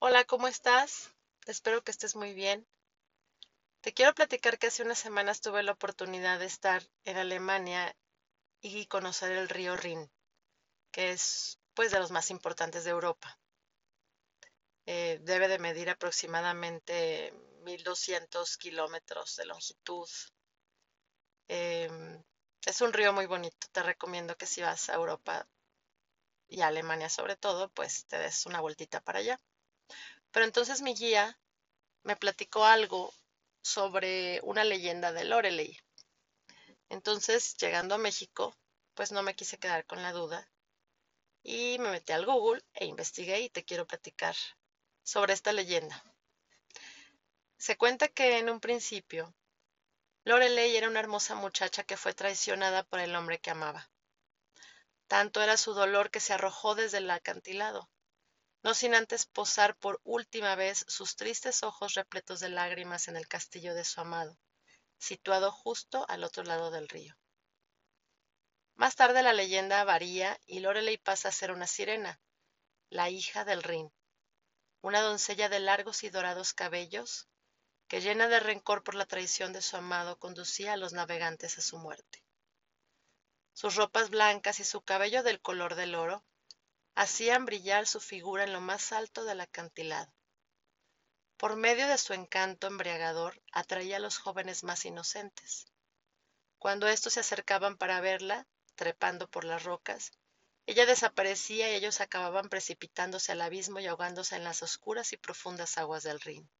Hola, ¿cómo estás? Espero que estés muy bien. Te quiero platicar que hace unas semanas tuve la oportunidad de estar en Alemania y conocer el río Rin, que es pues de los más importantes de Europa. Eh, debe de medir aproximadamente 1200 kilómetros de longitud. Em, es un río muy bonito. Te recomiendo que si vas a Europa y a Alemania sobre todo, pues te des una vueltita para allá. Pero entonces mi guía me platicó algo sobre una leyenda de Loreley. Entonces, llegando a México, pues no me quise quedar con la duda y me metí al Google e investigué y te quiero platicar sobre esta leyenda. Se cuenta que en un principio, Loreley era una hermosa muchacha que fue traicionada por el hombre que amaba. Tanto era su dolor que se arrojó desde el acantilado no sin antes posar por última vez sus tristes ojos repletos de lágrimas en el castillo de su amado, situado justo al otro lado del río. Más tarde la leyenda varía y Lorelei pasa a ser una sirena, la hija del Rin, una doncella de largos y dorados cabellos que llena de rencor por la traición de su amado conducía a los navegantes a su muerte. Sus ropas blancas y su cabello del color del oro hacían brillar su figura en lo más alto del acantilado. Por medio de su encanto embriagador atraía a los jóvenes más inocentes. Cuando éstos se acercaban para verla, trepando por las rocas, ella desaparecía y ellos acababan precipitándose al abismo y ahogándose en las oscuras y profundas aguas del Rin.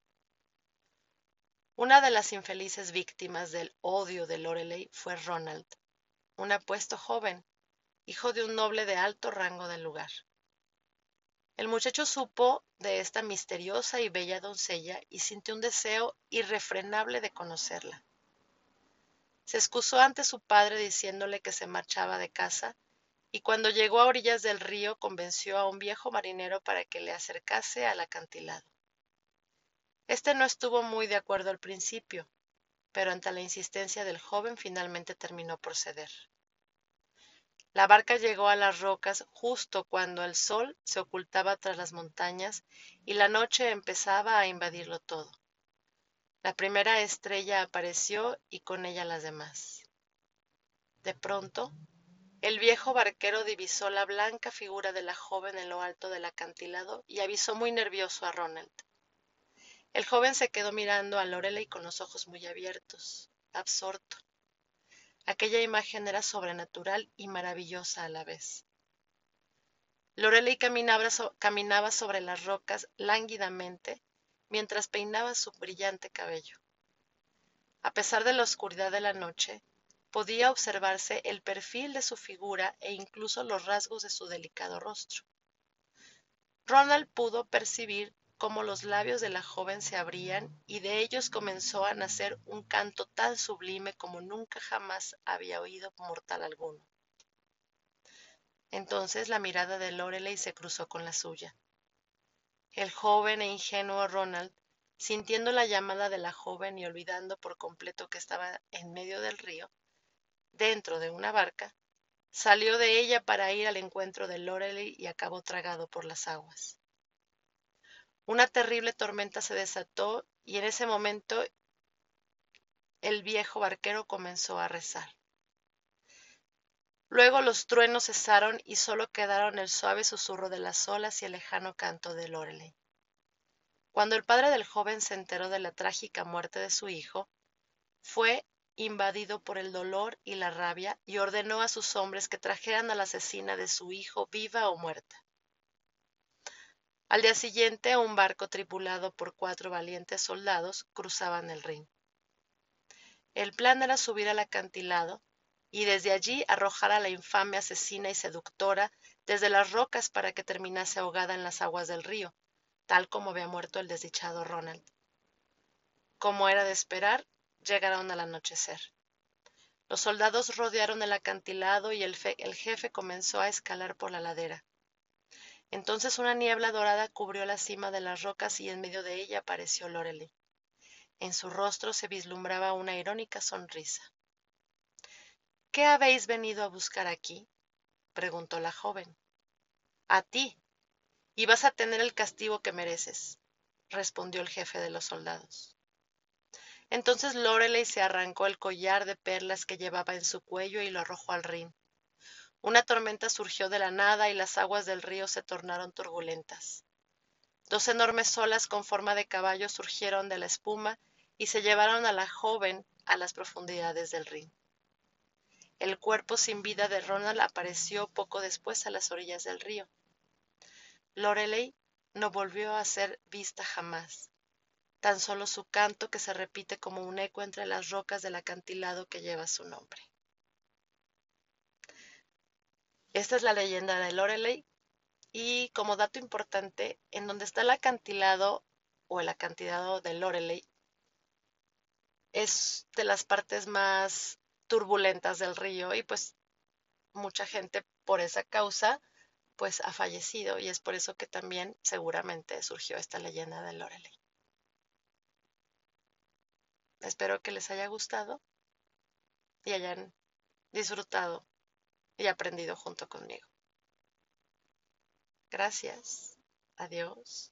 Una de las infelices víctimas del odio de Lorelei fue Ronald, un apuesto joven, hijo de un noble de alto rango del lugar. El muchacho supo de esta misteriosa y bella doncella y sintió un deseo irrefrenable de conocerla. Se excusó ante su padre diciéndole que se marchaba de casa, y cuando llegó a orillas del río convenció a un viejo marinero para que le acercase al acantilado. Este no estuvo muy de acuerdo al principio, pero ante la insistencia del joven finalmente terminó por ceder. La barca llegó a las rocas justo cuando el sol se ocultaba tras las montañas y la noche empezaba a invadirlo todo. La primera estrella apareció y con ella las demás. De pronto, el viejo barquero divisó la blanca figura de la joven en lo alto del acantilado y avisó muy nervioso a Ronald. El joven se quedó mirando a Lorelei con los ojos muy abiertos, absorto. Aquella imagen era sobrenatural y maravillosa a la vez. Lorelei caminaba, caminaba sobre las rocas lánguidamente mientras peinaba su brillante cabello. A pesar de la oscuridad de la noche, podía observarse el perfil de su figura e incluso los rasgos de su delicado rostro. Ronald pudo percibir cómo los labios de la joven se abrían y de ellos comenzó a nacer un canto tan sublime como nunca jamás había oído mortal alguno. Entonces la mirada de Lorelei se cruzó con la suya. El joven e ingenuo Ronald, sintiendo la llamada de la joven y olvidando por completo que estaba en medio del río, dentro de una barca, salió de ella para ir al encuentro de Lorelei y acabó tragado por las aguas. Una terrible tormenta se desató y en ese momento el viejo barquero comenzó a rezar. Luego los truenos cesaron y solo quedaron el suave susurro de las olas y el lejano canto de Lorelei. Cuando el padre del joven se enteró de la trágica muerte de su hijo, fue invadido por el dolor y la rabia y ordenó a sus hombres que trajeran a la asesina de su hijo viva o muerta. Al día siguiente, un barco tripulado por cuatro valientes soldados cruzaban el Rin. El plan era subir al acantilado y desde allí arrojar a la infame asesina y seductora desde las rocas para que terminase ahogada en las aguas del río, tal como había muerto el desdichado Ronald. Como era de esperar, llegaron al anochecer. Los soldados rodearon el acantilado y el, el jefe comenzó a escalar por la ladera. Entonces una niebla dorada cubrió la cima de las rocas y en medio de ella apareció Lorelei. En su rostro se vislumbraba una irónica sonrisa. ¿Qué habéis venido a buscar aquí? preguntó la joven. A ti, y vas a tener el castigo que mereces, respondió el jefe de los soldados. Entonces Lorelei se arrancó el collar de perlas que llevaba en su cuello y lo arrojó al Rin. Una tormenta surgió de la nada y las aguas del río se tornaron turbulentas. Dos enormes olas con forma de caballo surgieron de la espuma y se llevaron a la joven a las profundidades del Rin. El cuerpo sin vida de Ronald apareció poco después a las orillas del río. Lorelei no volvió a ser vista jamás, tan solo su canto que se repite como un eco entre las rocas del acantilado que lleva su nombre. Esta es la leyenda de Lorelei y como dato importante, en donde está el acantilado o el acantilado de Lorelei es de las partes más turbulentas del río y pues mucha gente por esa causa pues ha fallecido y es por eso que también seguramente surgió esta leyenda de Lorelei. Espero que les haya gustado y hayan disfrutado y aprendido junto conmigo. Gracias. Adiós.